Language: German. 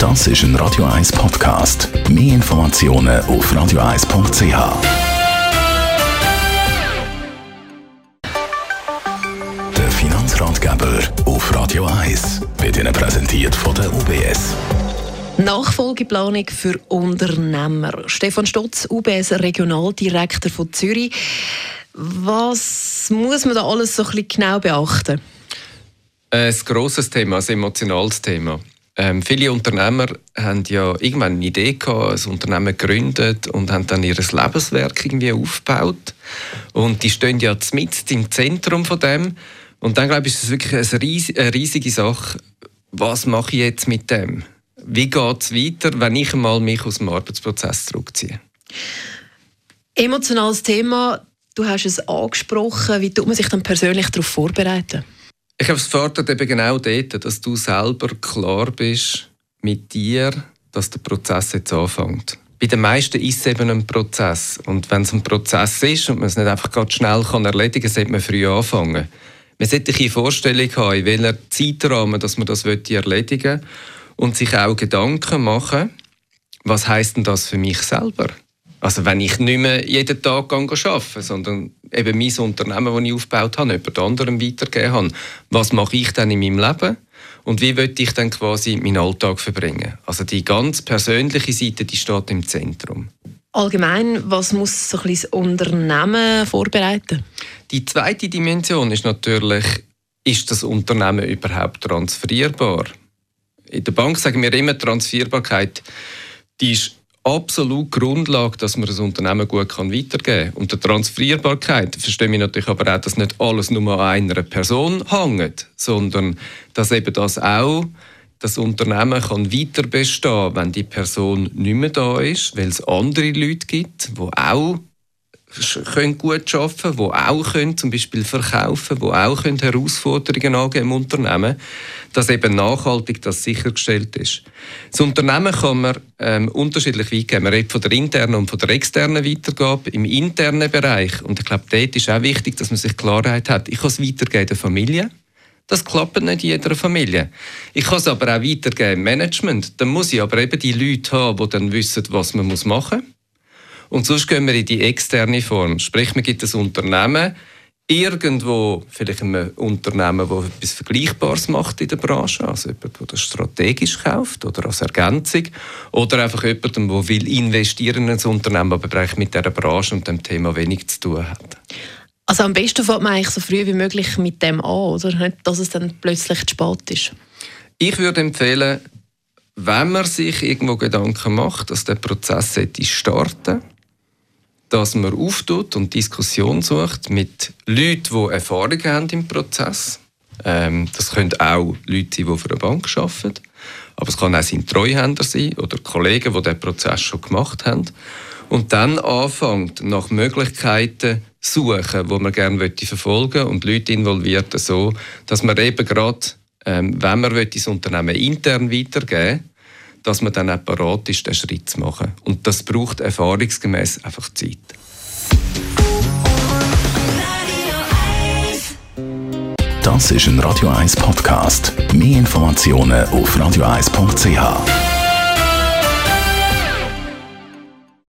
Das ist ein Radio 1 Podcast. Mehr Informationen auf radio1.ch. Der Finanzratgeber auf Radio 1 wird Ihnen präsentiert von der UBS. Nachfolgeplanung für Unternehmer. Stefan Stotz, UBS Regionaldirektor von Zürich. Was muss man da alles so ein bisschen genau beachten? Ein grosses Thema, ein emotionales Thema. Ähm, viele Unternehmer haben ja irgendwann eine Idee gehabt, ein Unternehmen gegründet und haben dann ihr Lebenswerk irgendwie aufgebaut. Und die stehen ja mit im Zentrum von dem. Und dann glaube ich, ist es wirklich eine riesige, eine riesige Sache. Was mache ich jetzt mit dem? Wie geht es weiter, wenn ich einmal mich aus dem Arbeitsprozess zurückziehe? Emotionales Thema. Du hast es angesprochen. Wie tut man sich dann persönlich darauf vorbereiten? Ich glaube, es fordert eben genau dort, dass du selber klar bist mit dir, dass der Prozess jetzt anfängt. Bei den meisten ist es eben ein Prozess. Und wenn es ein Prozess ist und man es nicht einfach ganz schnell kann erledigen kann, sollte man früh anfangen. Man sollte eine Vorstellung haben, in welchem Zeitrahmen dass man das erledigen will und sich auch Gedanken machen, was heißt denn das für mich selber? Also wenn ich nicht mehr jeden Tag arbeite, sondern eben mein Unternehmen, das ich aufgebaut habe, jemand anderem weitergeben habe, was mache ich dann in meinem Leben? Und wie will ich dann quasi meinen Alltag verbringen? Also die ganz persönliche Seite, die steht im Zentrum. Allgemein, was muss so ein das Unternehmen vorbereiten? Die zweite Dimension ist natürlich, ist das Unternehmen überhaupt transferierbar? In der Bank sagen wir immer, Transferbarkeit, die ist absolut Grundlage, dass man das Unternehmen gut weitergeben kann. Und der Transferierbarkeit verstehe ich natürlich aber auch, dass nicht alles nur an einer Person hängt, sondern dass eben das auch das Unternehmen kann weiter bestehen, wenn die Person nicht mehr da ist, weil es andere Leute gibt, die auch können gut arbeiten die auch können, zum Beispiel verkaufen die auch können Herausforderungen angeben im Unternehmen, dass eben nachhaltig das sichergestellt ist. Das Unternehmen kann man ähm, unterschiedlich weitergeben. Man redet von der internen und von der externen Weitergabe. Im internen Bereich, und ich glaube, dort ist auch wichtig, dass man sich Klarheit hat, ich kann es weitergeben der Familie, das klappt nicht in jeder Familie. Ich kann es aber auch weitergeben im Management. Dann muss ich aber eben die Leute haben, die dann wissen, was man machen muss. Und sonst gehen wir in die externe Form. Sprich, man gibt ein Unternehmen, irgendwo, vielleicht ein Unternehmen, das etwas Vergleichbares macht in der Branche, also jemand, der das strategisch kauft oder als Ergänzung, oder einfach jemandem, der will investieren in ein Unternehmen, aber vielleicht mit dieser Branche und dem Thema wenig zu tun hat. Also am besten fängt man eigentlich so früh wie möglich mit dem an, oder? Nicht, dass es dann plötzlich zu spät ist. Ich würde empfehlen, wenn man sich irgendwo Gedanken macht, dass der Prozess starten dass man auftut und Diskussion sucht mit Leuten, die Erfahrung haben im Prozess. Ähm, das können auch Leute sein, die für eine Bank arbeiten. Aber es kann auch sein Treuhänder sein oder Kollegen, die diesen Prozess schon gemacht haben. Und dann anfängt, nach Möglichkeiten suchen, wo man gerne verfolgen und Leute involviert so, dass man eben gerade, ähm, wenn man das Unternehmen intern weitergeben dass man dann auch bereit ist, den Schritt zu machen. Und das braucht erfahrungsgemäß einfach Zeit. Das ist ein Radio 1 Podcast. Mehr Informationen auf radio1.ch.